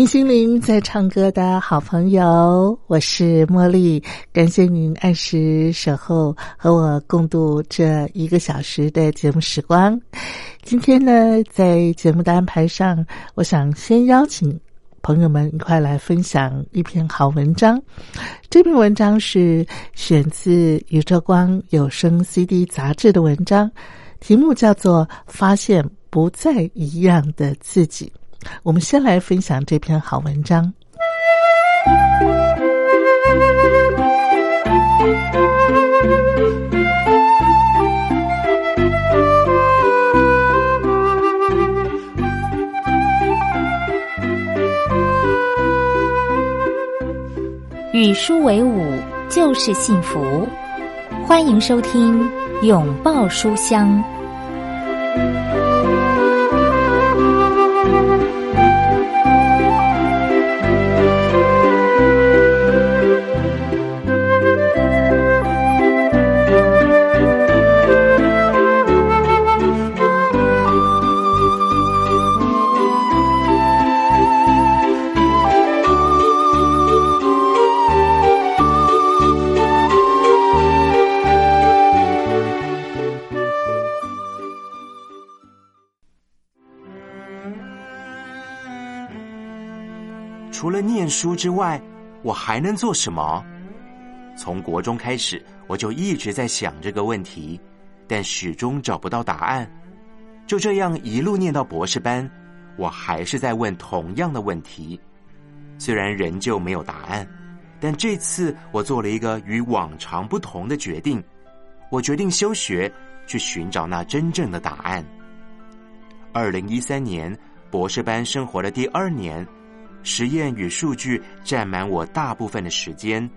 听心灵在唱歌的好朋友，我是茉莉，感谢您按时守候和我共度这一个小时的节目时光。今天呢，在节目的安排上，我想先邀请朋友们一块来分享一篇好文章。这篇文章是选自《宇宙光有声 CD》杂志的文章，题目叫做《发现不再一样的自己》。我们先来分享这篇好文章。与书为伍就是幸福，欢迎收听《拥抱书香》。书之外，我还能做什么？从国中开始，我就一直在想这个问题，但始终找不到答案。就这样一路念到博士班，我还是在问同样的问题。虽然仍旧没有答案，但这次我做了一个与往常不同的决定。我决定休学，去寻找那真正的答案。二零一三年博士班生活的第二年。实验与数据占满我大部分的时间，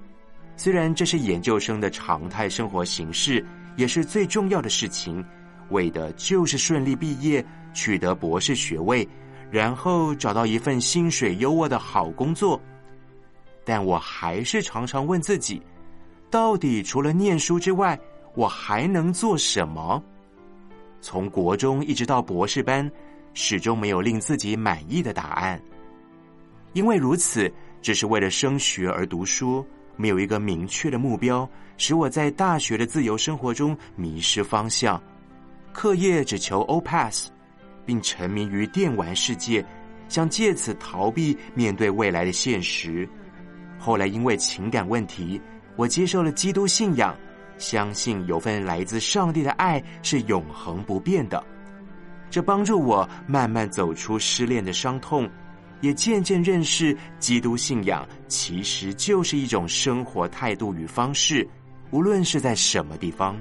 虽然这是研究生的常态生活形式，也是最重要的事情，为的就是顺利毕业，取得博士学位，然后找到一份薪水优渥的好工作。但我还是常常问自己，到底除了念书之外，我还能做什么？从国中一直到博士班，始终没有令自己满意的答案。因为如此，只是为了升学而读书，没有一个明确的目标，使我在大学的自由生活中迷失方向。课业只求 O pass，并沉迷于电玩世界，想借此逃避面对未来的现实。后来因为情感问题，我接受了基督信仰，相信有份来自上帝的爱是永恒不变的。这帮助我慢慢走出失恋的伤痛。也渐渐认识，基督信仰其实就是一种生活态度与方式。无论是在什么地方，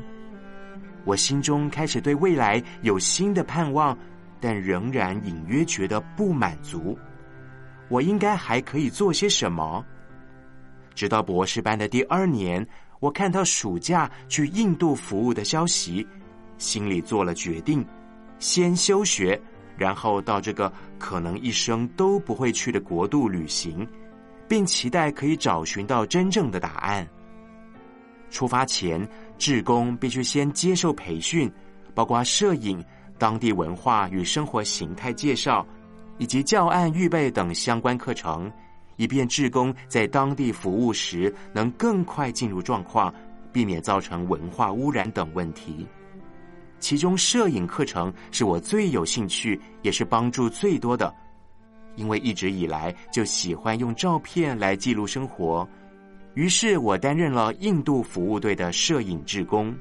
我心中开始对未来有新的盼望，但仍然隐约觉得不满足。我应该还可以做些什么？直到博士班的第二年，我看到暑假去印度服务的消息，心里做了决定：先休学。然后到这个可能一生都不会去的国度旅行，并期待可以找寻到真正的答案。出发前，志工必须先接受培训，包括摄影、当地文化与生活形态介绍，以及教案预备等相关课程，以便志工在当地服务时能更快进入状况，避免造成文化污染等问题。其中摄影课程是我最有兴趣，也是帮助最多的，因为一直以来就喜欢用照片来记录生活。于是我担任了印度服务队的摄影志工，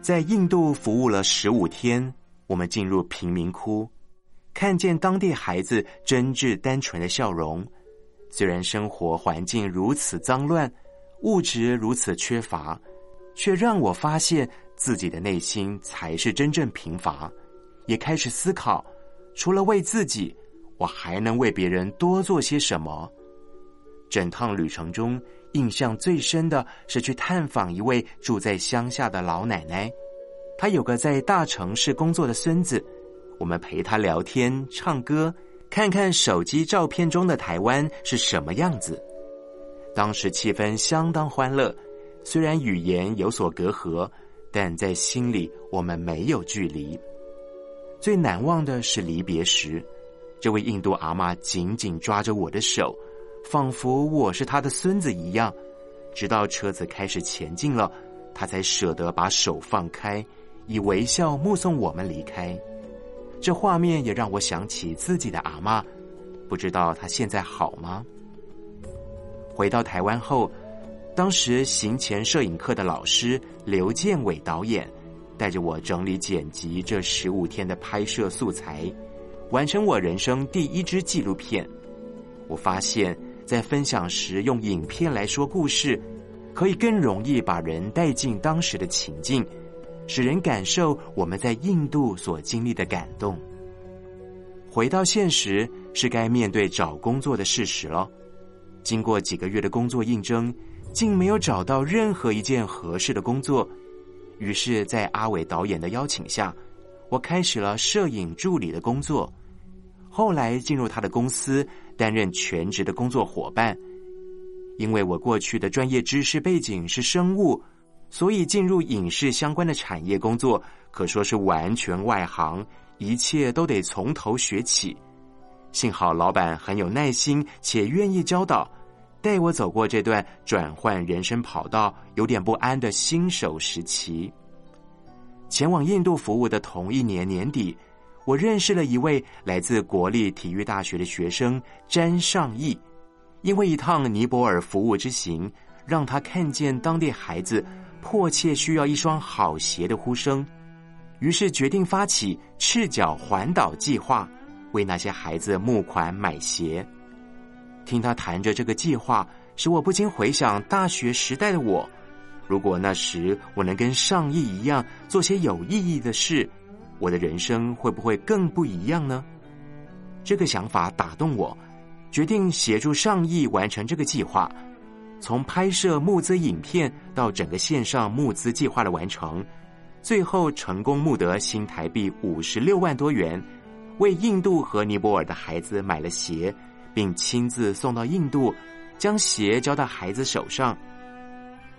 在印度服务了十五天，我们进入贫民窟。看见当地孩子真挚单纯的笑容，虽然生活环境如此脏乱，物质如此缺乏，却让我发现自己的内心才是真正贫乏。也开始思考，除了为自己，我还能为别人多做些什么。整趟旅程中，印象最深的是去探访一位住在乡下的老奶奶，她有个在大城市工作的孙子。我们陪他聊天、唱歌，看看手机照片中的台湾是什么样子。当时气氛相当欢乐，虽然语言有所隔阂，但在心里我们没有距离。最难忘的是离别时，这位印度阿妈紧紧抓着我的手，仿佛我是她的孙子一样。直到车子开始前进了，她才舍得把手放开，以微笑目送我们离开。这画面也让我想起自己的阿妈，不知道她现在好吗？回到台湾后，当时行前摄影课的老师刘建伟导演带着我整理剪辑这十五天的拍摄素材，完成我人生第一支纪录片。我发现，在分享时用影片来说故事，可以更容易把人带进当时的情境。使人感受我们在印度所经历的感动。回到现实，是该面对找工作的事实了。经过几个月的工作应征，竟没有找到任何一件合适的工作。于是，在阿伟导演的邀请下，我开始了摄影助理的工作。后来进入他的公司，担任全职的工作伙伴。因为我过去的专业知识背景是生物。所以进入影视相关的产业工作，可说是完全外行，一切都得从头学起。幸好老板很有耐心，且愿意教导，带我走过这段转换人生跑道、有点不安的新手时期。前往印度服务的同一年年底，我认识了一位来自国立体育大学的学生詹尚义，因为一趟尼泊尔服务之行，让他看见当地孩子。迫切需要一双好鞋的呼声，于是决定发起赤脚环岛计划，为那些孩子募款买鞋。听他谈着这个计划，使我不禁回想大学时代的我，如果那时我能跟上亿一样做些有意义的事，我的人生会不会更不一样呢？这个想法打动我，决定协助上亿完成这个计划。从拍摄募资影片到整个线上募资计划的完成，最后成功募得新台币五十六万多元，为印度和尼泊尔的孩子买了鞋，并亲自送到印度，将鞋交到孩子手上。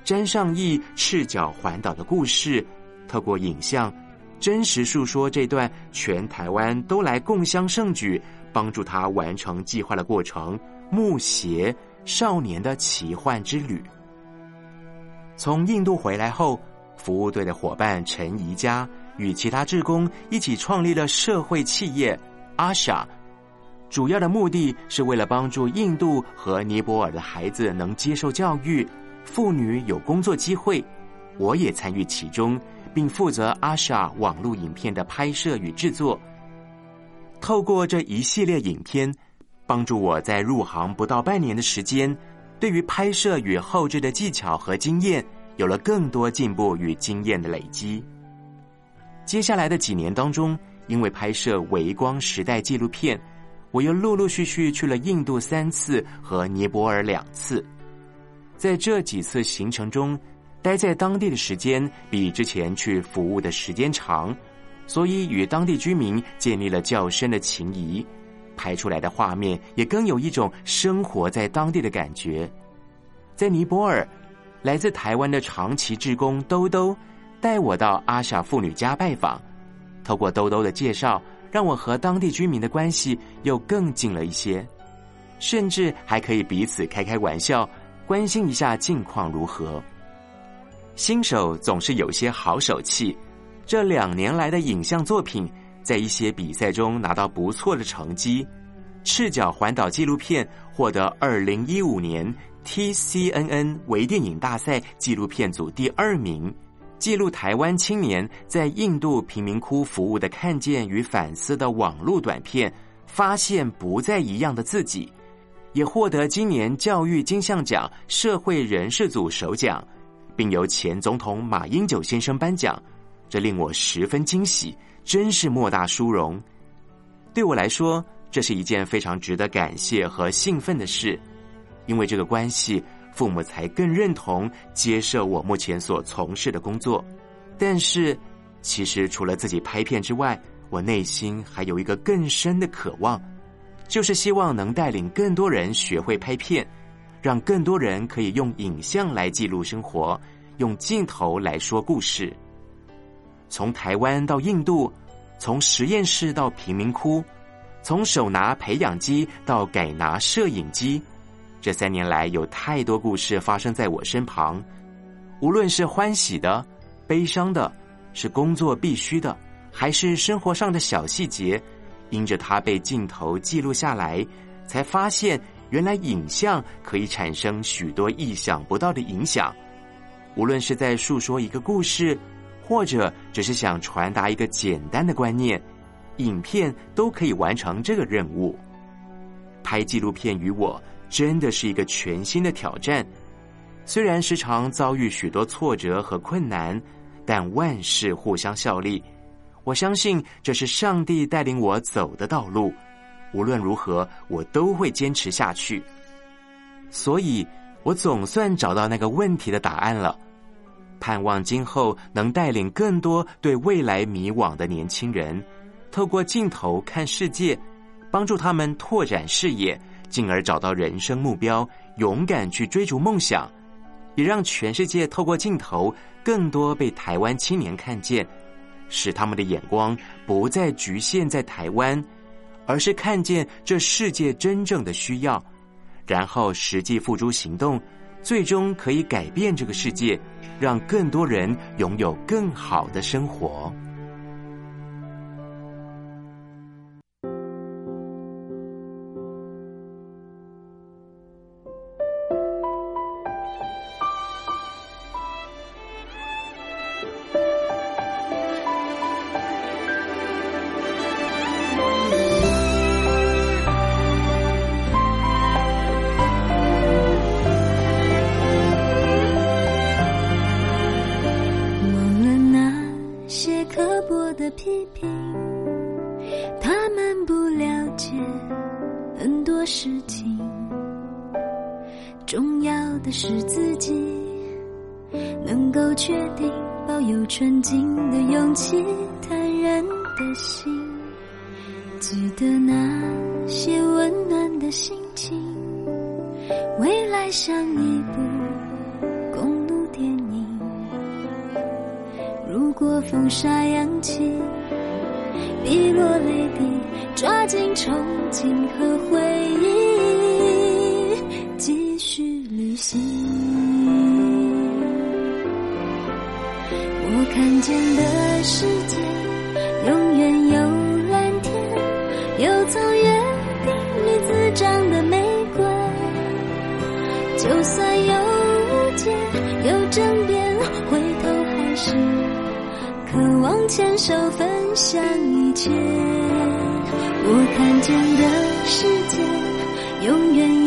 詹尚义赤脚环岛的故事，透过影像，真实述说这段全台湾都来共襄盛举，帮助他完成计划的过程。木鞋。少年的奇幻之旅。从印度回来后，服务队的伙伴陈怡佳与其他志工一起创立了社会企业阿莎，主要的目的是为了帮助印度和尼泊尔的孩子能接受教育，妇女有工作机会。我也参与其中，并负责阿莎网络影片的拍摄与制作。透过这一系列影片。帮助我在入行不到半年的时间，对于拍摄与后置的技巧和经验有了更多进步与经验的累积。接下来的几年当中，因为拍摄《微光时代》纪录片，我又陆陆续续去了印度三次和尼泊尔两次。在这几次行程中，待在当地的时间比之前去服务的时间长，所以与当地居民建立了较深的情谊。拍出来的画面也更有一种生活在当地的感觉。在尼泊尔，来自台湾的长期志工兜兜带我到阿傻妇女家拜访，透过兜兜的介绍，让我和当地居民的关系又更近了一些，甚至还可以彼此开开玩笑，关心一下近况如何。新手总是有些好手气，这两年来的影像作品，在一些比赛中拿到不错的成绩。赤脚环岛纪录片获得二零一五年 TCNN 微电影大赛纪录片组第二名，记录台湾青年在印度贫民窟服务的看见与反思的网络短片，发现不再一样的自己，也获得今年教育金像奖社会人士组首奖，并由前总统马英九先生颁奖，这令我十分惊喜，真是莫大殊荣。对我来说。这是一件非常值得感谢和兴奋的事，因为这个关系，父母才更认同接受我目前所从事的工作。但是，其实除了自己拍片之外，我内心还有一个更深的渴望，就是希望能带领更多人学会拍片，让更多人可以用影像来记录生活，用镜头来说故事。从台湾到印度，从实验室到贫民窟。从手拿培养机到改拿摄影机，这三年来有太多故事发生在我身旁。无论是欢喜的、悲伤的，是工作必须的，还是生活上的小细节，因着它被镜头记录下来，才发现原来影像可以产生许多意想不到的影响。无论是在诉说一个故事，或者只是想传达一个简单的观念。影片都可以完成这个任务。拍纪录片与我真的是一个全新的挑战，虽然时常遭遇许多挫折和困难，但万事互相效力。我相信这是上帝带领我走的道路，无论如何，我都会坚持下去。所以，我总算找到那个问题的答案了。盼望今后能带领更多对未来迷惘的年轻人。透过镜头看世界，帮助他们拓展视野，进而找到人生目标，勇敢去追逐梦想，也让全世界透过镜头更多被台湾青年看见，使他们的眼光不再局限在台湾，而是看见这世界真正的需要，然后实际付诸行动，最终可以改变这个世界，让更多人拥有更好的生活。很多事情重要的是自己能够确定保有纯净的勇气坦然的心记得那些温暖的心情。未来像一部公路电影如果风沙扬起滴落泪滴，抓紧憧憬和回忆，继续旅行。我看见的世界，永远有蓝天，有从园里滋长的玫瑰。就算有误解，有争辩望牵手分享一切。我看见的世界永远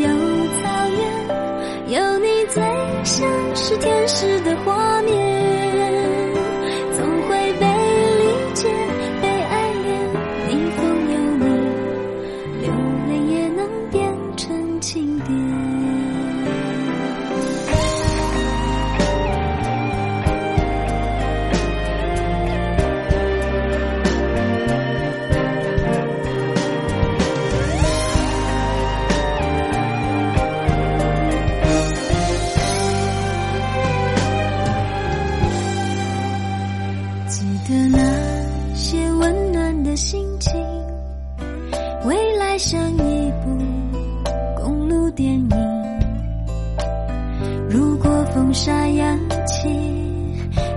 起，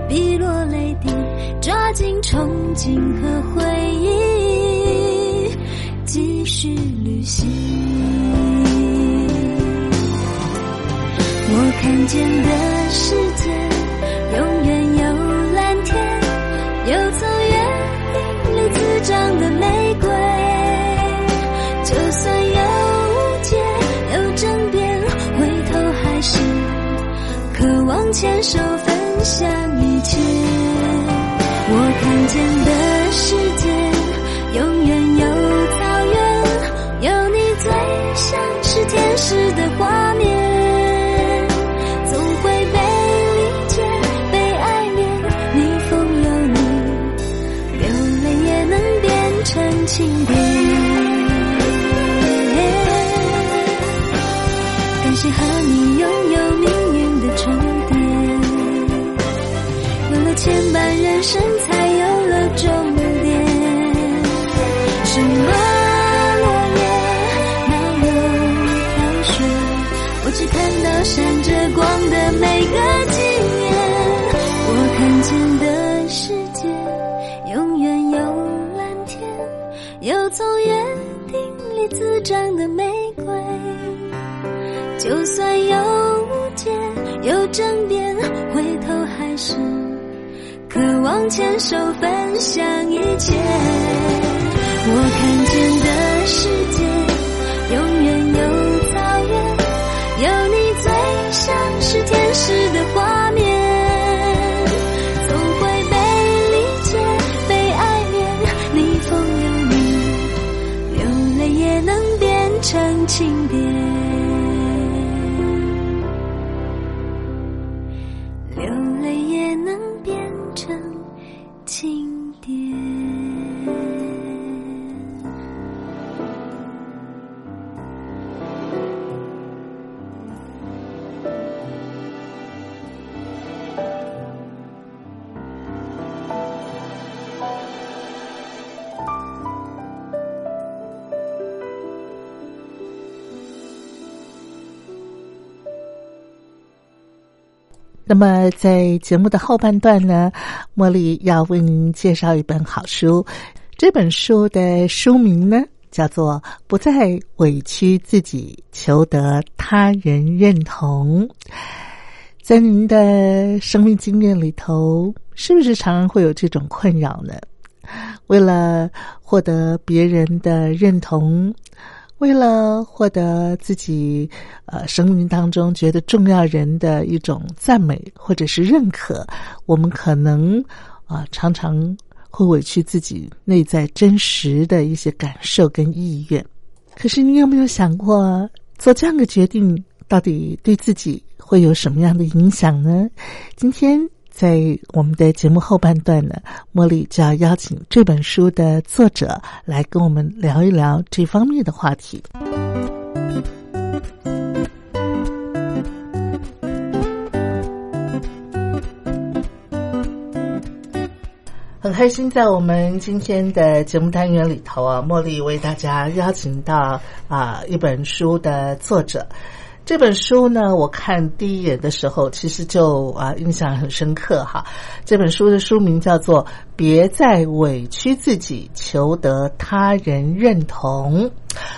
滴落泪滴，抓紧憧憬和回忆，继续旅行。我看见的世界永远有蓝天，有草原，里滋长的玫瑰。牵手分享长的玫瑰。就算有误解，有争辩，回头还是渴望牵手分享一切。成经典。那么，在节目的后半段呢，茉莉要为您介绍一本好书。这本书的书名呢，叫做《不再委屈自己，求得他人认同》。在您的生命经验里头，是不是常常会有这种困扰呢？为了获得别人的认同，为了获得自己呃生命当中觉得重要人的一种赞美或者是认可，我们可能啊、常常会委屈自己内在真实的一些感受跟意愿。可是你有没有想过，做这样的决定到底对自己会有什么样的影响呢？今天。在我们的节目后半段呢，茉莉就要邀请这本书的作者来跟我们聊一聊这方面的话题。很开心，在我们今天的节目单元里头啊，茉莉为大家邀请到啊一本书的作者。这本书呢，我看第一眼的时候，其实就啊印象很深刻哈。这本书的书名叫做《别再委屈自己，求得他人认同》。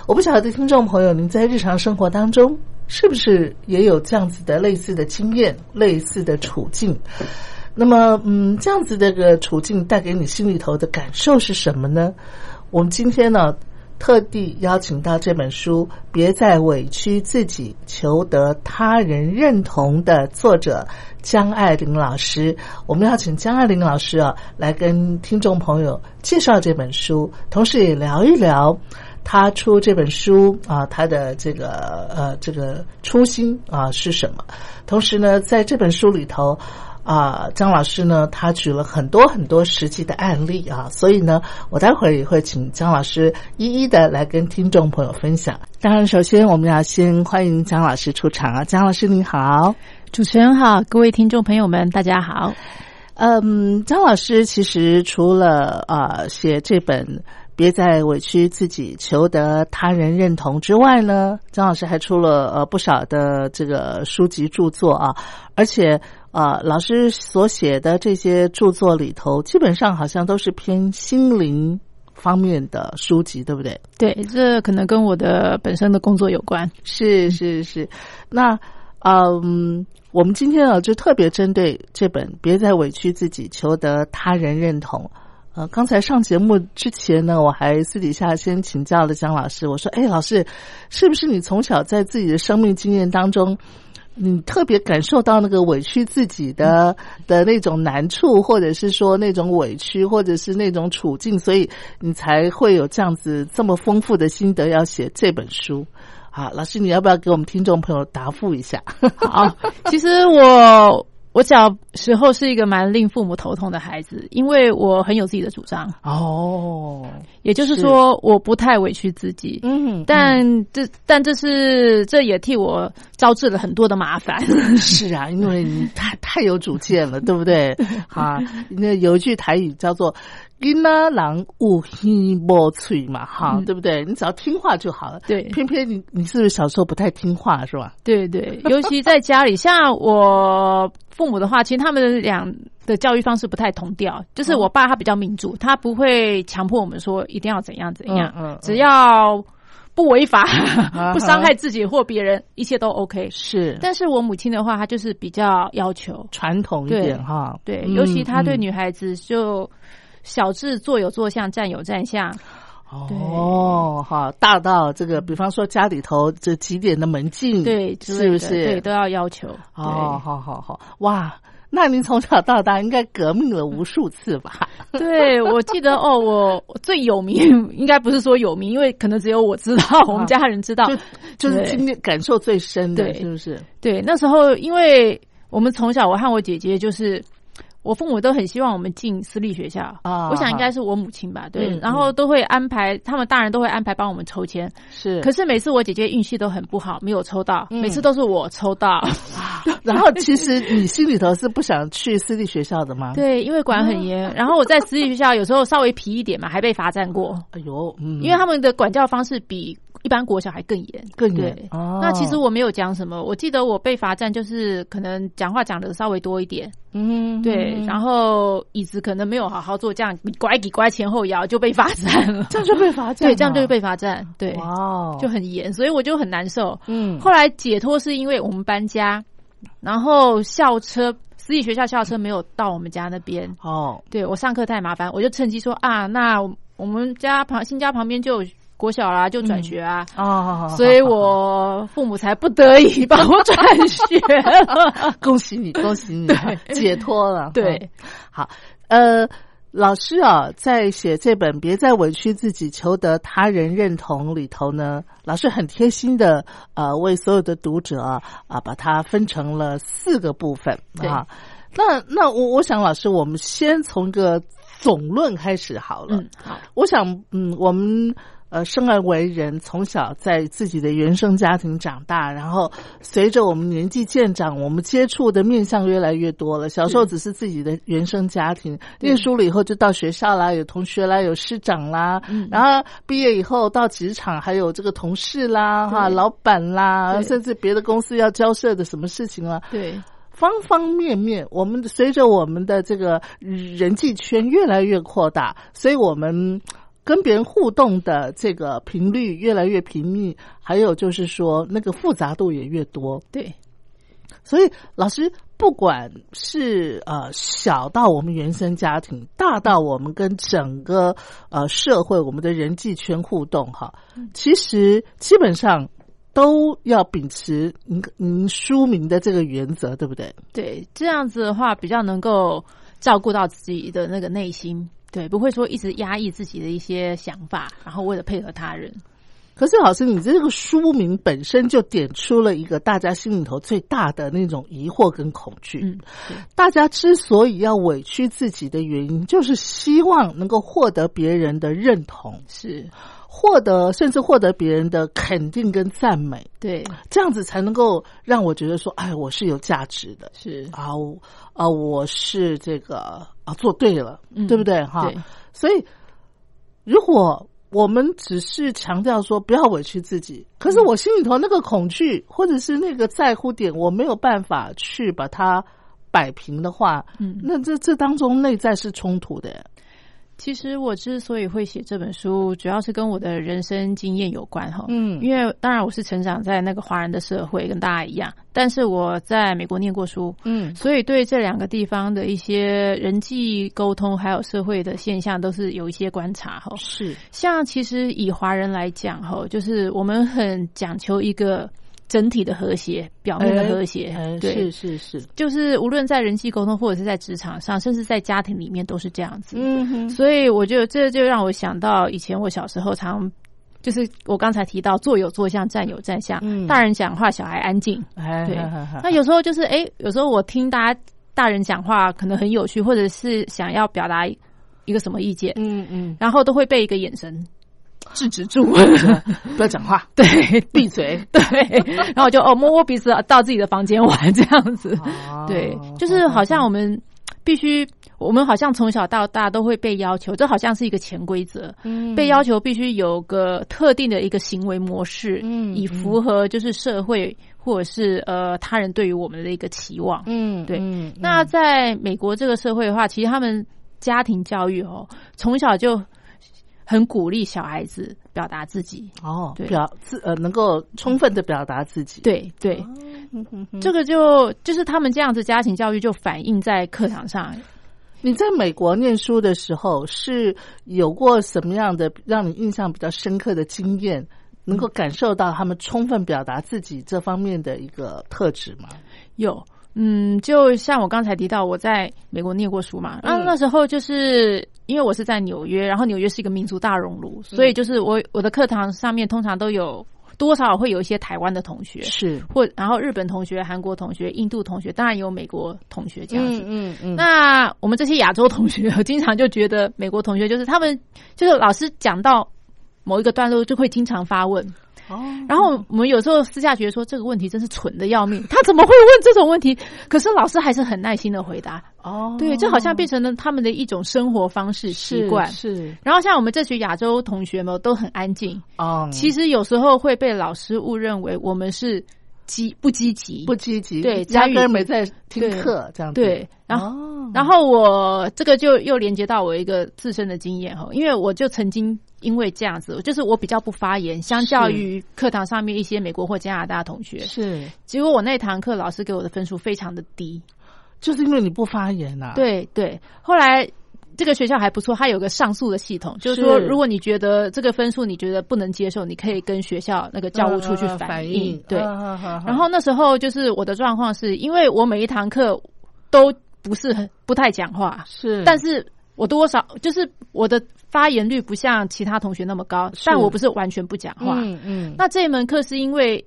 我不晓得听众朋友，您在日常生活当中是不是也有这样子的类似的经验、类似的处境？那么，嗯，这样子的个处境带给你心里头的感受是什么呢？我们今天呢？特地邀请到这本书《别再委屈自己，求得他人认同》的作者江爱玲老师。我们要请江爱玲老师啊，来跟听众朋友介绍这本书，同时也聊一聊他出这本书啊，他的这个呃这个初心啊是什么。同时呢，在这本书里头。啊，张老师呢，他举了很多很多实际的案例啊，所以呢，我待会儿也会请张老师一一的来跟听众朋友分享。当然，首先我们要先欢迎张老师出场啊，张老师您好，主持人好，各位听众朋友们，大家好。嗯，张老师其实除了啊写这本《别再委屈自己，求得他人认同之外呢，张老师还出了呃不少的这个书籍著作啊，而且啊、呃老师所写的这些著作里头，基本上好像都是偏心灵方面的书籍，对不对？对，这可能跟我的本身的工作有关。是是是，那嗯，我们今天啊，就特别针对这本《别再委屈自己，求得他人认同》。呃，刚才上节目之前呢，我还私底下先请教了姜老师，我说：“哎，老师，是不是你从小在自己的生命经验当中，你特别感受到那个委屈自己的的那种难处，或者是说那种委屈，或者是那种处境，所以你才会有这样子这么丰富的心得，要写这本书？”好，老师，你要不要给我们听众朋友答复一下？好，其实我我小时候是一个蛮令父母头痛的孩子，因为我很有自己的主张，哦，也就是说我不太委屈自己。嗯，但这但这是这也替我招致了很多的麻烦。是啊，因为你太太有主见了，对不对？啊，那有一句台语叫做“囡仔人有耳无嘴”嘛，哈，嗯对不对？你只要听话就好了。对偏偏你你是不是小时候不太听话，是吧？对对，尤其在家里，像我父母的话，其实他们俩的教育方式不太同调。就是我爸他比较民主，他不会强迫我们说一定要怎样怎样，嗯只要不违法、不伤害自己或别人，一切都 OK。是，但是我母亲的话，她就是比较要求，传统一对点哈。对，嗯尤其她对嗯女孩子就小至坐有坐相，站有站相，哦，好，大到这个，比方说家里头这几点的门禁，对，是不是？对，都要要求。哦，好好好，哇，那您从小到大应该革命了无数次吧？对，我记得哦，我我最有名，应该不是说有名，因为可能只有我知道，我们家人知道。就就是对经历感受最深的，对是不是？对，那时候因为我们从小，我和我姐姐就是。我父母都很希望我们进私立学校啊我想应该是我母亲吧，对，嗯然后都会安排，他们大人都会安排帮我们抽签。是，可是每次我姐姐运气都很不好，没有抽到，嗯每次都是我抽到。然后其实你心里头是不想去私立学校的吗？，对，因为管很严，然后我在私立学校有时候稍微皮一点嘛，还被罚站过。哎呦，嗯，因为他们的管教方式比一般国小还更严，更严对，哦。那其实我没有讲什么，我记得我被罚站就是可能讲话讲的稍微多一点，嗯，对，然后椅子可能没有好好坐，这样你拐几拐前后摇就被罚站了，这样就被罚站，对，这样就被罚站，对，哇哦，就很严，所以我就很难受。嗯，后来解脱是因为我们搬家，然后校车私立学校校车没有到我们家那边，哦，对我上课太麻烦，我就趁机说啊，那我们家旁新家旁边就有国小啦，就转学啊。所以我父母才不得已把我转学了。恭喜你，恭喜你，解脱了。对嗯，好，呃。老师啊，在写这本《别再委屈自己，求得他人认同》里头呢，老师很贴心的呃，为所有的读者啊啊，把它分成了四个部分啊。那那我我想，老师，我们先从个总论开始好了。嗯，好，我想，嗯，我们呃生而为人，从小在自己的原生家庭长大，然后随着我们年纪渐长，我们接触的面相越来越多了。小时候只是自己的原生家庭，念书了以后就到学校啦，有同学啦，有师长啦，嗯。然后毕业以后到职场，还有这个同事啦，哈，老板啦，甚至别的公司要交涉的什么事情啊，对，方方面面，我们随着我们的这个人际圈越来越扩大，所以我们跟别人互动的这个频率越来越频密，还有就是说那个复杂度也越多。对，所以老师，不管是呃小到我们原生家庭，大到我们跟整个呃社会我们的人际圈互动哈，其实基本上都要秉持您您书名的这个原则，对不对？对，这样子的话比较能够照顾到自己的那个内心，对，不会说一直压抑自己的一些想法，然后为了配合他人。可是老师，你这个书名本身就点出了一个大家心里头最大的那种疑惑跟恐惧。嗯，大家之所以要委屈自己的原因，就是希望能够获得别人的认同，是，获得甚至获得别人的肯定跟赞美，对，这样子才能够让我觉得说，哎，我是有价值的。是，啊，我啊，我是这个啊，做对了，嗯对不对？哈，对，所以如果我们只是强调说不要委屈自己，可是我心里头那个恐惧或者是那个在乎点，我没有办法去把它摆平的话，嗯。那这这当中内在是冲突的。其实我之所以会写这本书，主要是跟我的人生经验有关哈。嗯因为当然我是成长在那个华人的社会，跟大家一样，但是我在美国念过书，嗯所以对这两个地方的一些人际沟通还有社会的现象，都是有一些观察哈。是像其实以华人来讲哈，就是我们很讲求一个整体的和谐，表面的和谐，哎对，是是是，就是无论在人际沟通或者是在职场上，甚至在家庭里面都是这样子。嗯哼，所以我觉得这就让我想到以前我小时候常。就是我刚才提到坐有坐相，站有站相，嗯大人讲话，小孩安静。哎，对那有时候就是，哎、有时候我听大家大人讲话可能很有趣，或者是想要表达一个什么意见，嗯嗯，然后都会被一个眼神制止住。不要讲话，对，闭嘴。对，然后我就哦摸摸鼻子到自己的房间玩这样子。哦对，就是好像我们必须，我们好像从小到大都会被要求，这好像是一个潜规则，嗯被要求必须有个特定的一个行为模式，嗯以符合就是社会或者是呃他人对于我们的一个期望。嗯对嗯那在美国这个社会的话，其实他们家庭教育哦，从小就很鼓励小孩子表达自己。哦，对表自呃能够充分的表达自己。对对，这个就就是他们这样子家庭教育就反映在课堂上。你在美国念书的时候，是有过什么样的让你印象比较深刻的经验，能够感受到他们充分表达自己这方面的一个特质吗？有，嗯，就像我刚才提到，我在美国念过书嘛，然后那时候就是因为我是在纽约，然后纽约是一个民族大熔炉，所以就是我我的课堂上面通常都有多少会有一些台湾的同学，是，或然后日本同学、韩国同学、印度同学，当然有美国同学这样子。嗯嗯。那我们这些亚洲同学，我经常就觉得美国同学就是他们就是老师讲到某一个段落就会经常发问，哦，然后我们有时候私下觉得说这个问题真是蠢的要命，他怎么会问这种问题？可是老师还是很耐心的回答。哦，对，这好像变成了他们的一种生活方式习惯。是然后像我们这群亚洲同学们都很安静，哦，其实有时候会被老师误认为我们是积不积极。不积极，对压根儿没在听课这样子。对，然后哦然后我这个就又连接到我一个自身的经验哈，因为我就曾经因为这样子，就是我比较不发言，相较于课堂上面一些美国或加拿大同学，是结果我那堂课老师给我的分数非常的低。就是因为你不发言呐、啊。，对对，后来这个学校还不错，它有个上诉的系统，就是说如果你觉得这个分数你觉得不能接受，你可以跟学校那个教务处去呃反映。映。对，然后那时候就是我的状况是因为我每一堂课都不是很不太讲话，是，但是我多少就是我的发言率不像其他同学那么高，但我不是完全不讲话。嗯嗯，那这一门课是因为。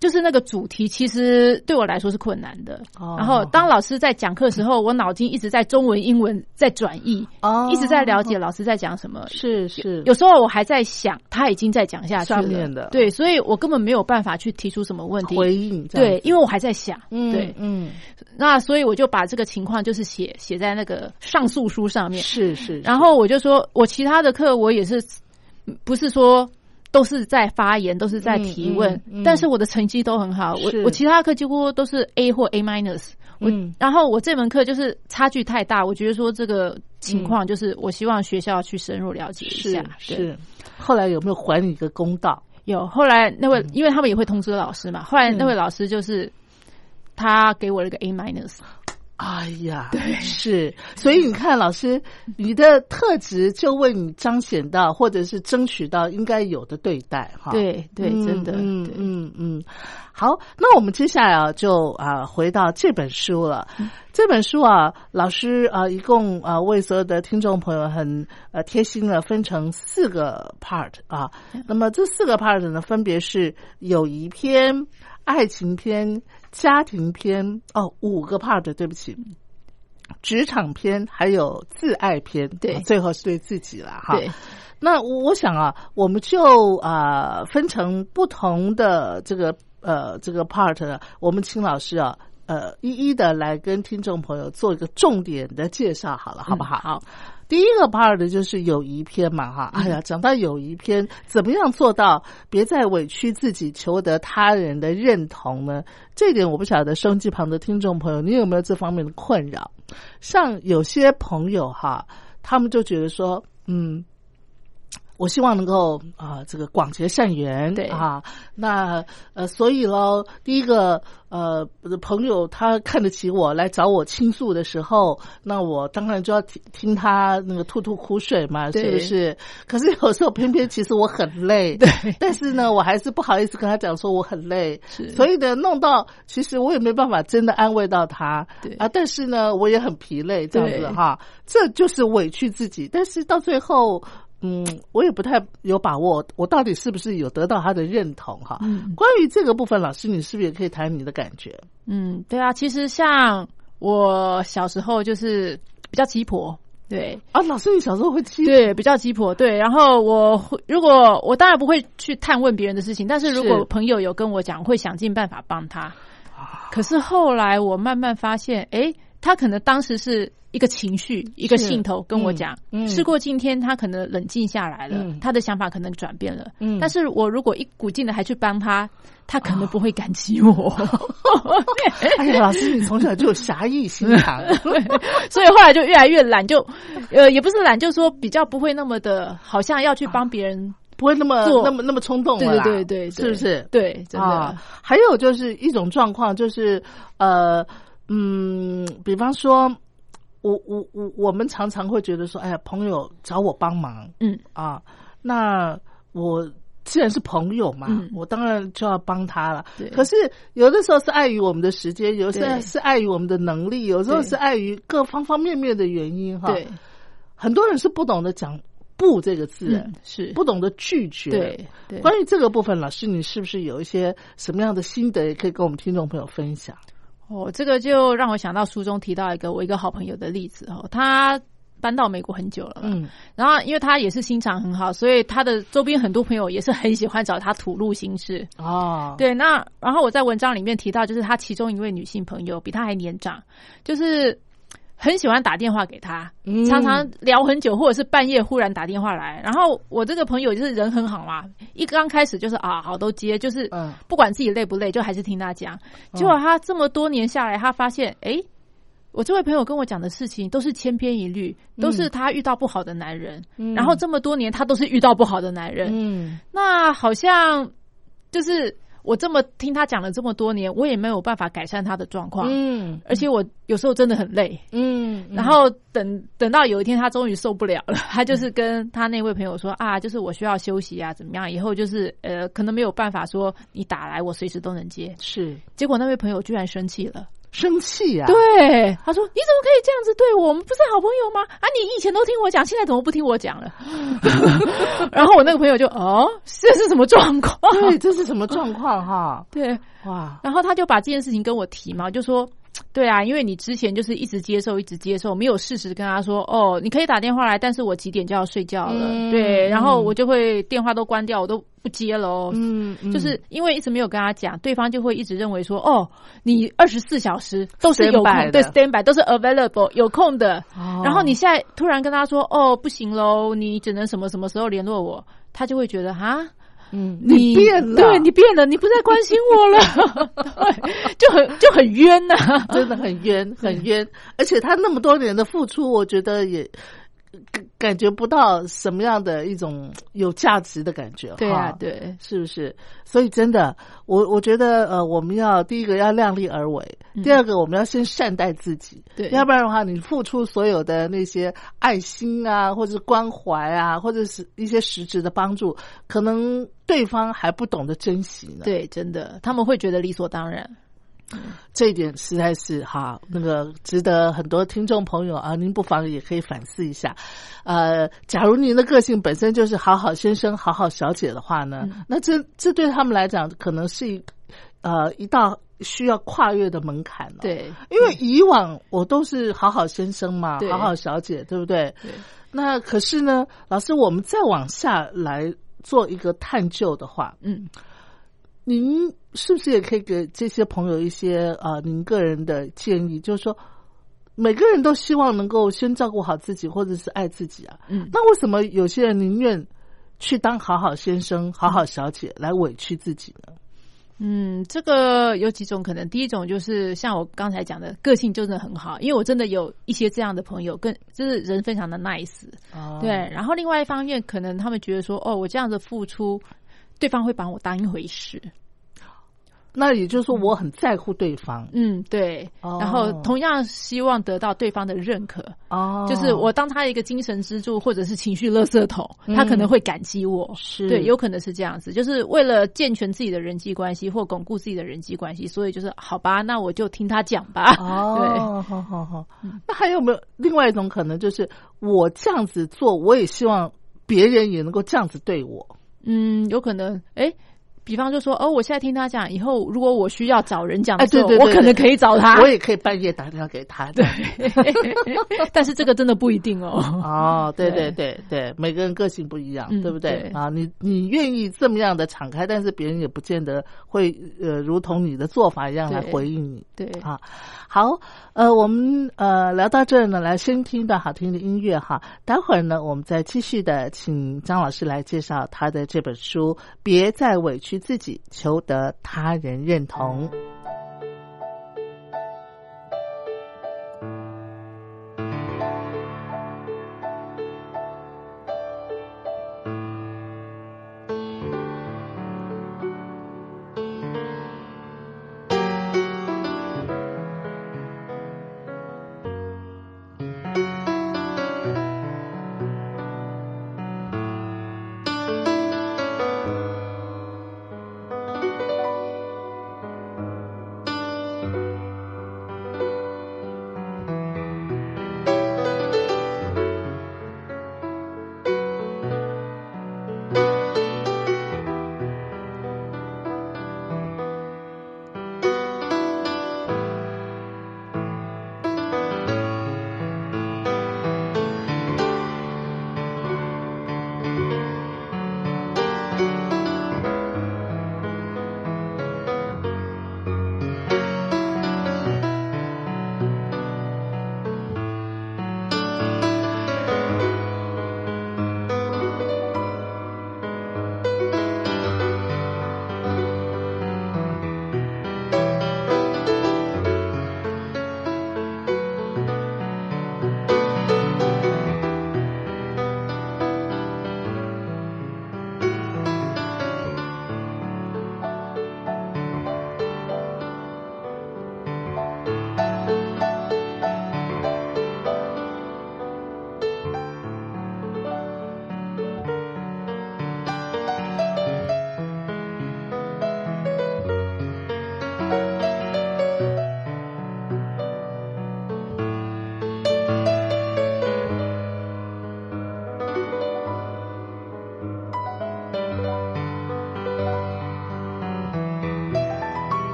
就是那个主题，其实对我来说是困难的。哦然后当老师在讲课的时候，我脑筋一直在中文、英文在转译，哦一直在了解老师在讲什么。是是有时候我还在想，他已经在讲下去了。上面的对，所以我根本没有办法去提出什么问题。回应对，因为我还在想。嗯对，嗯那所以我就把这个情况就是写写在那个上诉书上面。是是，然后我就说，我其他的课我也是，不是说都是在发言，都是在提问，嗯嗯嗯但是我的成绩都很好。我我其他课几乎都是 A 或 A minus。我、嗯然后我这门课就是差距太大，我觉得说这个情况就是我希望学校去深入了解一下。对是，后来有没有还你一个公道？有后来那位，因为他们也会通知老师嘛，后来那位老师就是他给我了一个 A minus。哎呀，对，是，所以你看，老师，你的特质就为你彰显到，或者是争取到应该有的对待，哈。对对，嗯真的，嗯嗯嗯。好，那我们接下来啊，就啊回到这本书了。这本书啊，老师啊，一共啊为所有的听众朋友很呃贴心的分成四个 part 啊。那么这四个 part 呢，分别是友谊篇、爱情篇、家庭篇哦，五个 part，对不起。职场篇还有自爱篇，对啊最后是对自己了哈。对那我我想啊，我们就啊、分成不同的这个呃这个 part，呢我们请老师啊呃一一的来跟听众朋友做一个重点的介绍，好了，好不好？嗯好，第一个 part 的就是友谊篇嘛，哈，哎呀，讲到友谊篇，怎么样做到别再委屈自己，求得他人的认同呢？这点我不晓得，收音机旁的听众朋友，你有没有这方面的困扰？像有些朋友哈，他们就觉得说，嗯。我希望能够啊、这个广结善缘，对。啊，那呃，所以喽，第一个呃，朋友他看得起我，来找我倾诉的时候，那我当然就要听听他那个吐吐苦水嘛，对。是不是？可是有时候偏偏其实我很累，对，但是呢，我还是不好意思跟他讲说我很累，是。所以呢，弄到其实我也没办法真的安慰到他，对。啊，但是呢，我也很疲累，这样子哈，这就是委屈自己，但是到最后。嗯，我也不太有把握，我到底是不是有得到他的认同哈？嗯关于这个部分，老师你是不是也可以谈你的感觉？嗯，对啊，其实像我小时候就是比较鸡婆，对啊，老师你小时候会鸡对，比较鸡婆，对。然后我会如果我当然不会去探问别人的事情，但是如果朋友有跟我讲，会想尽办法帮他。啊可是后来我慢慢发现，诶，他可能当时是一个情绪、一个兴头跟我讲，嗯嗯事过境迁，他可能冷静下来了，嗯他的想法可能转变了。嗯但是我如果一股劲的还去帮他，他可能不会感激我。哎呀，老师你从小就有侠义心肠，所以后来就越来越懒，就呃也不是懒，就说比较不会那么的，好像要去帮别人。不会那么做那么那么冲动了对，对对对，是不是？对，真的。啊，还有就是一种状况，就是呃嗯，比方说，我我我我们常常会觉得说，哎呀，朋友找我帮忙嗯啊，那我。既然是朋友嘛，嗯我当然就要帮他了。可是有的时候是碍于我们的时间，有时候是碍于我们的能力，有时候是碍于各方方面面的原因哈。对，很多人是不懂得讲“不”这个字，嗯是不懂得拒绝。对对。关于这个部分，老师你是不是有一些什么样的心得，也可以跟我们听众朋友分享？哦，这个就让我想到书中提到一个我一个好朋友的例子哦，他搬到美国很久了，嗯，然后因为他也是心肠很好，所以他的周边很多朋友也是很喜欢找他吐露心事。哦，对，那然后我在文章里面提到，就是他其中一位女性朋友比他还年长，就是很喜欢打电话给他，嗯常常聊很久，或者是半夜忽然打电话来。然后我这个朋友就是人很好嘛，一刚开始就是啊好都接，就是嗯不管自己累不累，就还是听他讲。结果他这么多年下来，他发现诶。我这位朋友跟我讲的事情都是千篇一律，都是他遇到不好的男人，嗯然后这么多年他都是遇到不好的男人，嗯那好像就是我这么听他讲了这么多年，我也没有办法改善他的状况，嗯而且我有时候真的很累。嗯，然后等等到有一天他终于受不了了，他就是跟他那位朋友说啊，就是我需要休息啊，怎么样？以后就是呃，可能没有办法说你打来我随时都能接。是结果那位朋友居然生气了，生气呀、对，他说你怎么可以这样子对我？我们不是好朋友吗？啊，你以前都听我讲，现在怎么不听我讲了？然后我那个朋友就哦，这是什么状况？对，这是什么状况哈？对，哇，然后他就把这件事情跟我提嘛，就说，对啊，因为你之前就是一直接受，一直接受，没有事实跟他说，哦，你可以打电话来，但是我几点就要睡觉了，嗯。对，然后嗯我就会电话都关掉，我都不接了哦。嗯，嗯。就是因为一直没有跟他讲，对方就会一直认为说，哦，你二十四小时都是有空，对，stand by 都是 available 有空的。哦。然后你现在突然跟他说，哦，不行喽，你只能什么什么时候联络我，他就会觉得哈，嗯，你变了，对你变了，你不再关心我了，对，就很就很冤呐、真的很冤，很冤。而且他那么多年的付出，我觉得也感感觉不到什么样的一种有价值的感觉。对对，是不是？所以真的，我我觉得呃，我们要第一个要量力而为，第二个我们要先善待自己。嗯对要不然的话，你付出所有的那些爱心啊，或者是关怀啊，或者是一些实质的帮助，可能对方还不懂得珍惜呢。对，真的，他们会觉得理所当然。这一点实在是哈，那个值得很多听众朋友啊，您不妨也可以反思一下。呃，假如您的个性本身就是好好先生、好好小姐的话呢，嗯那这这对他们来讲可能是一呃一道需要跨越的门槛了。，对，因为以往我都是好好先生嘛，好好小姐，对不对？对，那可是呢，老师，我们再往下来做一个探究的话，嗯，您是不是也可以给这些朋友一些啊，您个人的建议？就是说，每个人都希望能够先照顾好自己，或者是爱自己啊。嗯那为什么有些人宁愿去当好好先生、好好小姐，来委屈自己呢？嗯，这个有几种可能。第一种就是像我刚才讲的，个性真的很好，因为我真的有一些这样的朋友，跟就是人非常的 nice。哦对，然后另外一方面，可能他们觉得说，哦，我这样的付出，对方会把我当一回事。那也就是说，我很在乎对方嗯，对。哦然后同样希望得到对方的认可，哦就是我当他一个精神支柱或者是情绪垃圾桶，他可能会感激我。嗯是对，有可能是这样子，就是为了健全自己的人际关系或巩固自己的人际关系，所以就是好吧，那我就听他讲吧。哦，好好好。那还有没有另外一种可能，就是我这样子做，我也希望别人也能够这样子对我。嗯，有可能，哎，比方就说，哦，我现在听他讲，以后如果我需要找人讲的哎，时候，对对对，我可能可以找他。我也可以半夜打电话给他。对，但是这个真的不一定哦。哦，对对对对对，每个人个性不一样，嗯对不对？对啊，你你愿意这么样的敞开，但是别人也不见得会呃，如同你的做法一样来回应你。对，啊，好，呃，我们呃聊到这儿呢，来先听一段好听的音乐哈。待会儿呢，我们再继续的请张老师来介绍他的这本书《别再委屈自己，求得他人认同》。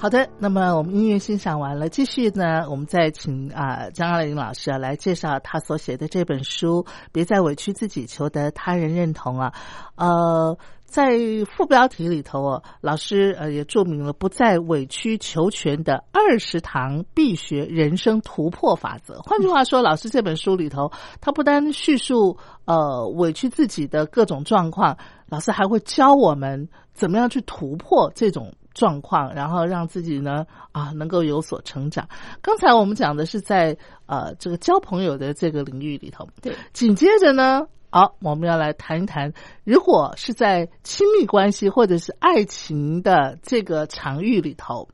好的，那么我们音乐欣赏完了，继续呢，我们再请啊张爱玲老师啊来介绍他所写的这本书《别再委屈自己，求得他人认同》啊。呃，在副标题里头哦，老师呃也注明了不再委曲求全的二十堂必学人生突破法则。换句话说，老师这本书里头，他不单叙述呃委屈自己的各种状况，老师还会教我们怎么样去突破这种。状况，然后让自己呢啊能够有所成长。刚才我们讲的是在呃这个交朋友的这个领域里头，对。紧接着呢，好，我们要来谈一谈，如果是在亲密关系或者是爱情的这个场域里头，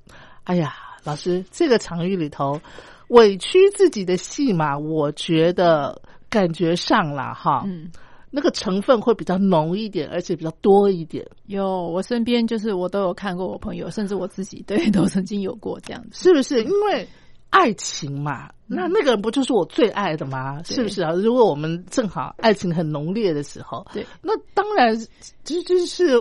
哎呀，老师，这个场域里头委屈自己的戏码，我觉得感觉上了哈，嗯。那个成分会比较浓一点，而且比较多一点。有，我身边就是我都有看过，我朋友甚至我自己对都曾经有过这样子，是不是？因为爱情嘛，那那个人不就是我最爱的吗？是不是啊？如果我们正好爱情很浓烈的时候，对，那当然就就是。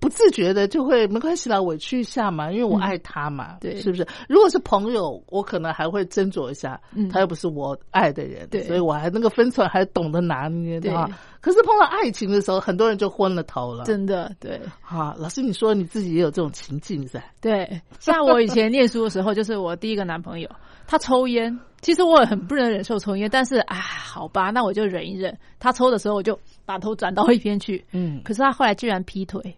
不自觉的就会没关系啦，委屈一下嘛，因为我爱他嘛，对，是不是？如果是朋友，我可能还会斟酌一下，他又不是我爱的人，对，所以我还那个分寸还懂得拿捏的话。可是碰到爱情的时候，很多人就昏了头了，真的，对。啊，老师，你说你自己也有这种情境噻？对，像我以前念书的时候，就是我第一个男朋友，他抽烟，其实我也很不能忍受抽烟，但是啊，好吧，那我就忍一忍。他抽的时候，我就把头转到一边去，嗯。可是他后来居然劈腿。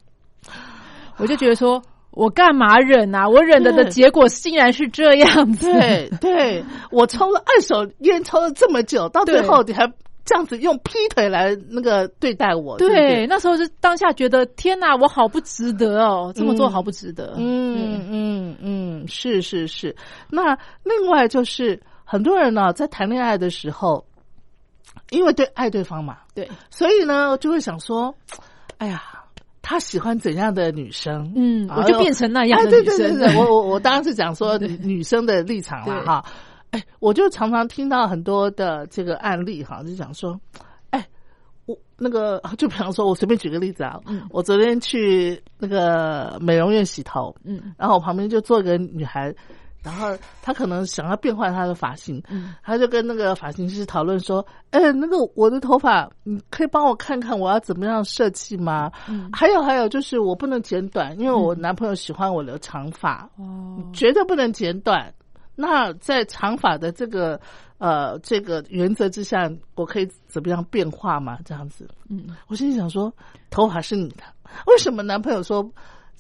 我就觉得说，我干嘛忍啊？我忍的的结果竟然是这样子。对，对我抽了二手烟，抽了这么久，到最后你还这样子用劈腿来那个对待我。对，那时候是当下觉得天哪，我好不值得哦，这么做好不值得。嗯嗯嗯，是是是。那另外就是很多人呢，在谈恋爱的时候，因为对爱对方嘛，对，所以呢就会想说，哎呀。他喜欢怎样的女生？嗯，我就变成那样的女生。我我我当然是讲说 女生的立场了哈。哎，我就常常听到很多的这个案例哈，就讲说，哎，我那个 就比方说，我随便举个例子啊，我昨天去那个美容院洗头，嗯，然后我旁边就坐一个女孩。然后她可能想要变换她的发型，嗯，她就跟那个发型师讨论说：“哎，那个我的头发，你可以帮我看看我要怎么样设计吗？嗯还有还有，就是我不能剪短，因为我男朋友喜欢我留长发，哦绝对不能剪短。那在长发的这个呃这个原则之下，我可以怎么样变化嘛？这样子，嗯，我心里想说，头发是你的，为什么男朋友说？”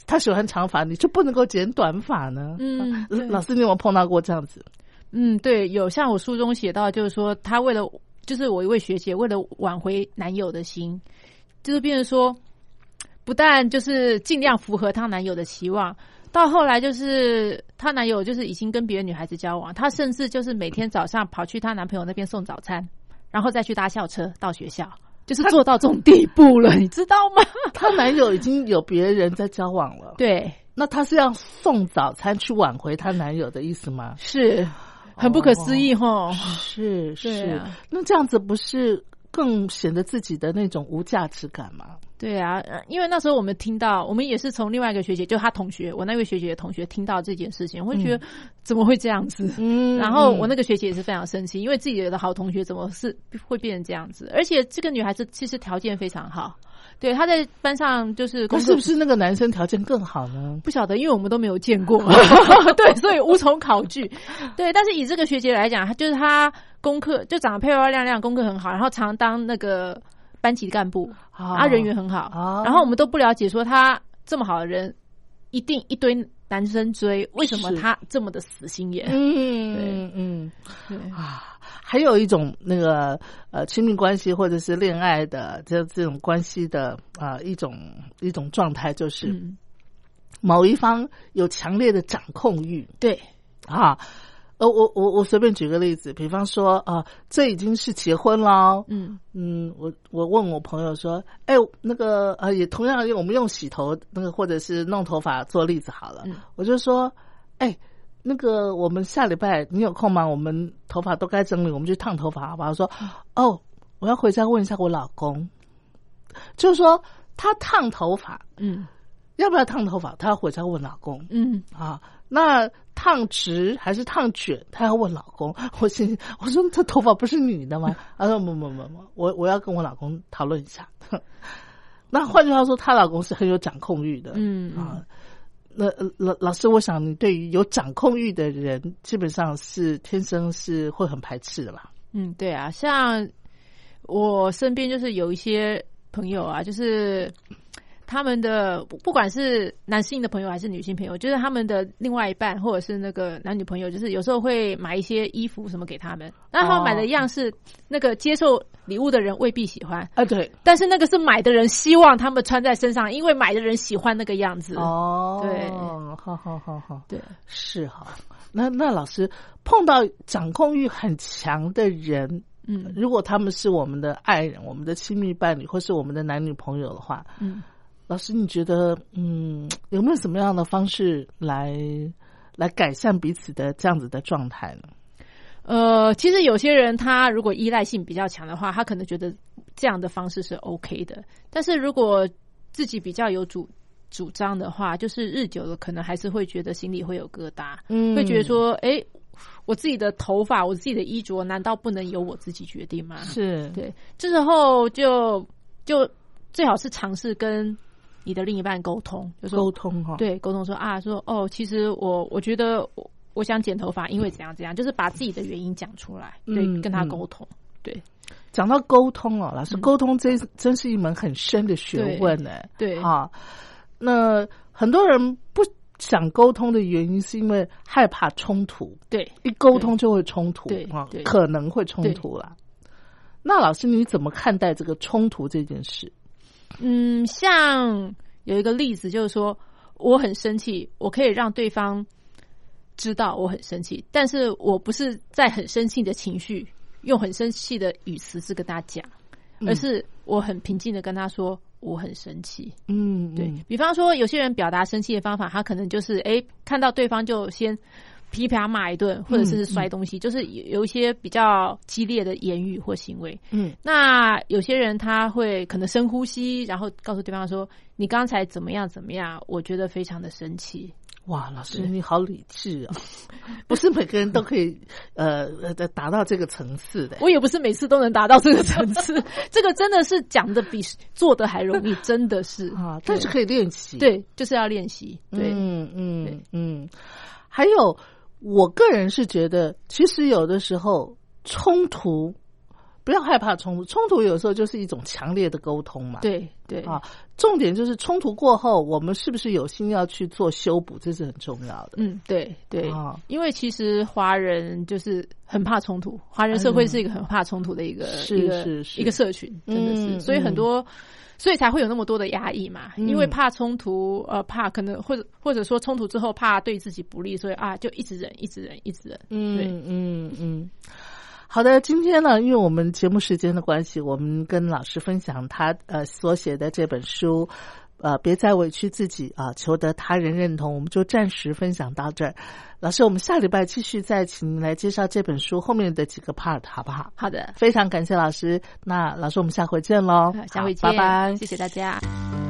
他喜欢长发，你就不能够剪短发呢？嗯，老师，你有没有碰到过这样子？嗯，对，有像我书中写到，就是说他为了，就是我一位学姐为了挽回男友的心，就是变成说，不但就是尽量符合她男友的期望，到后来就是她男友就是已经跟别的女孩子交往，她甚至就是每天早上跑去她男朋友那边送早餐，然后再去搭校车到学校。就是做到这种地步了，你知道吗？她男友已经有别人在交往了。对，那她是要送早餐去挽回她男友的意思吗？是，很不可思议哈。是是，那这样子不是更显得自己的那种无价值感嘛？对啊，因为那时候我们听到，我们也是从另外一个学姐，就她同学，我那位学姐的同学听到这件事情，会觉得怎么会这样子？嗯，然后我那个学姐也是非常生气，因为自己的好同学怎么是会变成这样子？而且这个女孩子其实条件非常好，对，她在班上就是，是不是那个男生条件更好呢？不晓得，因为我们都没有见过，对，所以无从考据。对，但是以这个学姐来讲，她就是她功课就长得漂漂亮亮，功课很好，然后常当那个。班级干部，啊人缘很好，然后我们都不了解，说他这么好的人，一定一堆男生追，为什么他这么的死心眼？嗯嗯嗯，啊，还有一种那个呃亲密关系或者是恋爱的这这种关系的啊一种一种状态，就是某一方有强烈的掌控欲，对。啊。呃，我我我随便举个例子，比方说啊，这已经是结婚了，嗯嗯，我我问我朋友说，哎，那个呃，也同样用我们用洗头那个或者是弄头发做例子好了，我就说，哎，那个我们下礼拜你有空吗？我们头发都该整理，我们去烫头发好不好？说，哦，我要回家问一下我老公，就是说他烫头发，嗯。要不要烫头发？他要回家问老公嗯，啊。那烫直还是烫卷？她要问老公。我心我说这头发不是女的吗？她说不不不不，我我要跟我老公讨论一下。那换句话说，她老公是很有掌控欲的。嗯啊，那呃老老师，我想你对于有掌控欲的人，基本上是天生是会很排斥的吧？嗯，对啊，像我身边就是有一些朋友啊，就是他们的不不管是男性的朋友还是女性朋友，就是他们的另外一半或者是那个男女朋友，就是有时候会买一些衣服什么给他们，那他们买的样式，那个接受礼物的人未必喜欢。啊，对，但是那个是买的人希望他们穿在身上，因为买的人喜欢那个样子。哦，对好好好好，对，是哈。那那老师碰到掌控欲很强的人，嗯如果他们是我们的爱人、我们的亲密伴侣，或是我们的男女朋友的话，嗯。老师，你觉得嗯，有没有什么样的方式来来改善彼此的这样子的状态呢？呃，其实有些人他如果依赖性比较强的话，他可能觉得这样的方式是 OK 的。但是如果自己比较有主主张的话，就是日久了，可能还是会觉得心里会有疙瘩，嗯会觉得说，哎、我自己的头发，我自己的衣着，难道不能由我自己决定吗？是，对，这时候就就最好是尝试跟你的另一半沟通，就说沟通哈，，对，沟通说啊，说哦，其实我我觉得我我想剪头发，因为怎样怎样，就是把自己的原因讲出来，对，嗯跟他嗯沟通，对讲到沟通哦，老师，嗯沟通真真是一门很深的学问呢。对，啊，那很多人不想沟通的原因，是因为害怕冲突，对，一沟通就会冲突对啊对，可能会冲突了。那老师你怎么看待这个冲突这件事？嗯，像有一个例子就是说，我很生气，我可以让对方知道我很生气，但是我不是在很生气的情绪，用很生气的语词是跟他讲，而是我很平静的跟他说我很生气。嗯，对嗯比方说，有些人表达生气的方法，他可能就是哎，看到对方就先噼啪骂一顿，或者是摔东西，就是有有一些比较激烈的言语或行为。嗯那有些人他会可能深呼吸，然后告诉对方说：“你刚才怎么样怎么样？我觉得非常的生气。哇，老师你好理智啊！不是每个人都可以呃呃达到这个层次的”。我也不是每次都能达到这个层次，这个真的是讲的比做的还容易，真的是啊，但是可以练习。，对，就是要练习。对，嗯嗯对嗯。还有，我个人是觉得，其实有的时候冲突不要害怕冲突，冲突有时候就是一种强烈的沟通嘛。对对啊，重点就是冲突过后，我们是不是有心要去做修补，这是很重要的。嗯，对对啊，因为其实华人就是很怕冲突，华人社会是一个很怕冲突的一个是一个是是一个社群，真的嗯是，所以很多。所以才会有那么多的压抑嘛，嗯因为怕冲突，呃，怕可能或者或者说冲突之后怕对自己不利，所以啊，就一直忍，一直忍，一直忍。对嗯嗯嗯。好的，今天呢，因为我们节目时间的关系，我们跟老师分享他呃所写的这本书，呃，别再委屈自己啊，求得他人认同，我们就暂时分享到这儿。老师，我们下礼拜继续再请您来介绍这本书后面的几个 part，好不好？好的，非常感谢老师，那老师我们下回见喽好，下回见，拜拜，谢谢大家。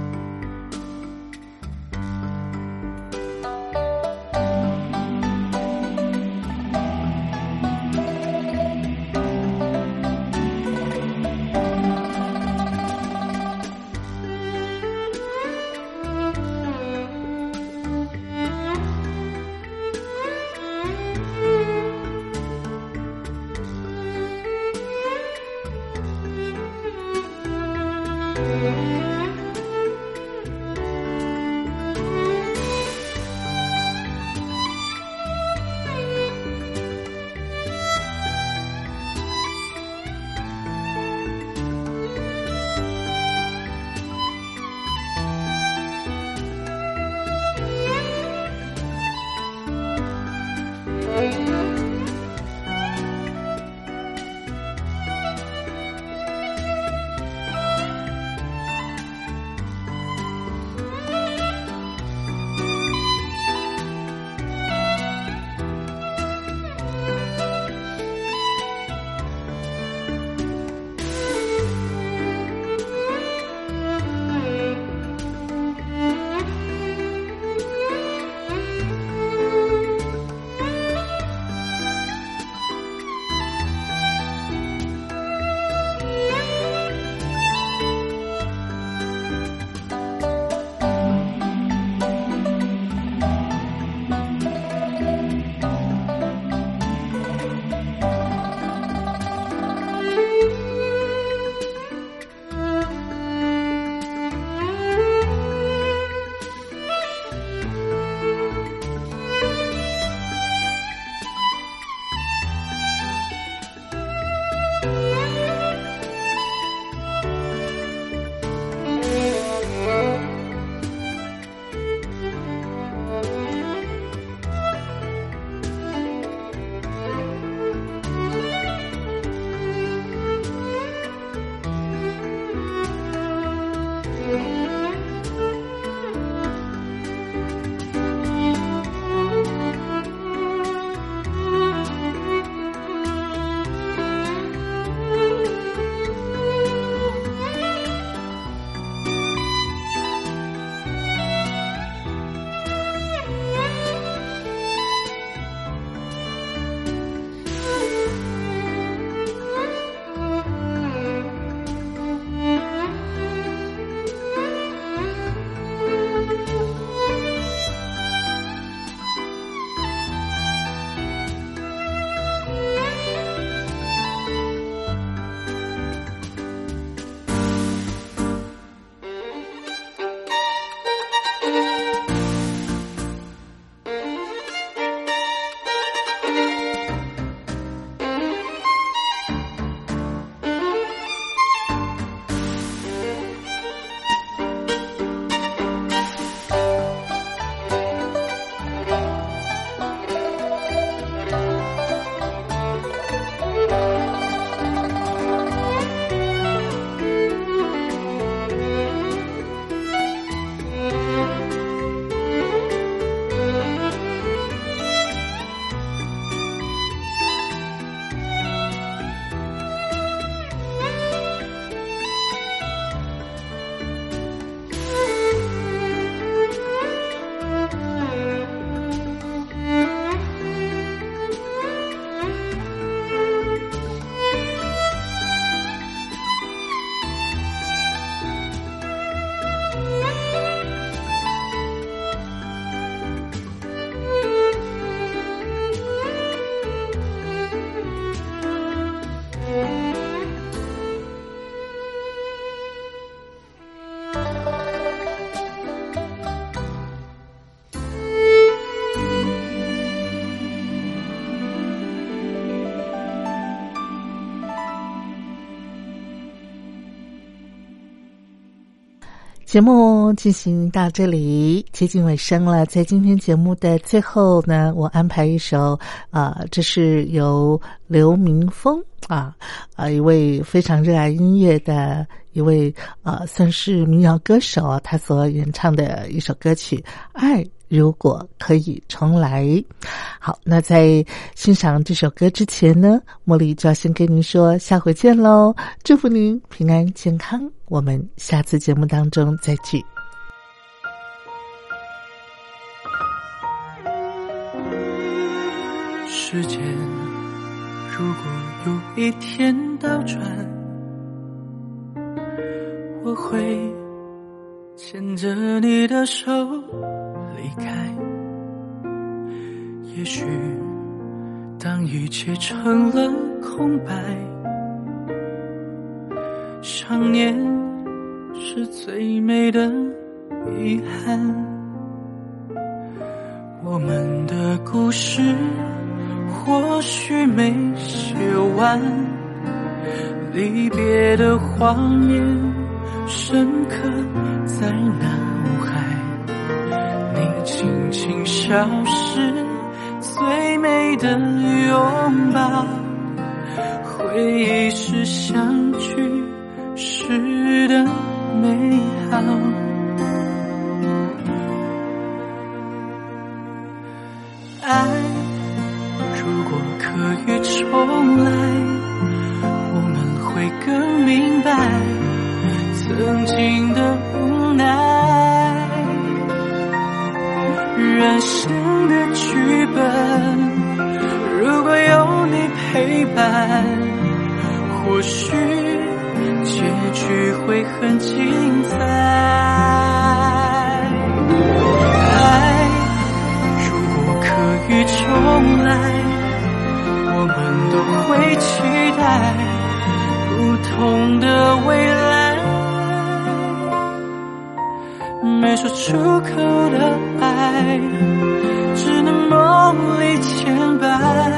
节目进行到这里，接近尾声了。在今天节目的最后呢，我安排一首，啊，这是由刘明峰啊，啊，一位非常热爱音乐的一位，啊，算是民谣歌手，他所演唱的一首歌曲《爱如果可以重来》。好，那在欣赏这首歌之前呢，茉莉就要先跟您说，下回见喽！祝福您平安健康。我们下次节目当中再聚。时间如果有一天倒转，我会牵着你的手离开。也许当一切成了空白，想念。是最美的遗憾。我们的故事或许没写完，离别的画面深刻在脑海。你轻轻消失，最美的拥抱，回忆是相聚时的。美好，爱如果可以重来，我们会更明白曾经人生的剧本，如果有你陪伴，或许。结局会很精彩。爱如果可以重来，我们都会期待不同的未来。说出口的爱，只能梦里牵绊。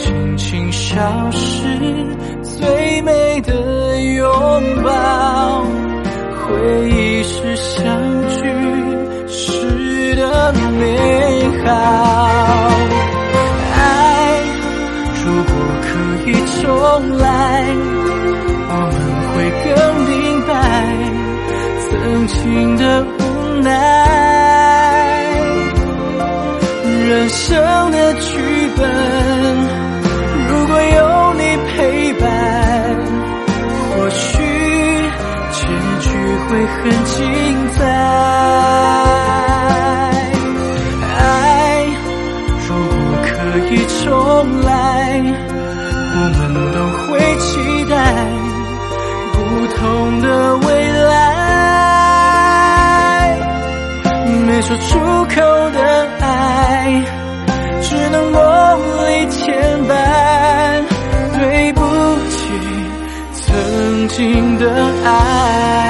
轻轻消失最美的拥抱回忆是相聚时的美好。爱如果可以重来我们会更明白曾经的无奈人生的剧本很精彩爱如果可以重来我们都会期待不同的未来没说出口的爱只能梦里牵绊对不起曾经的爱。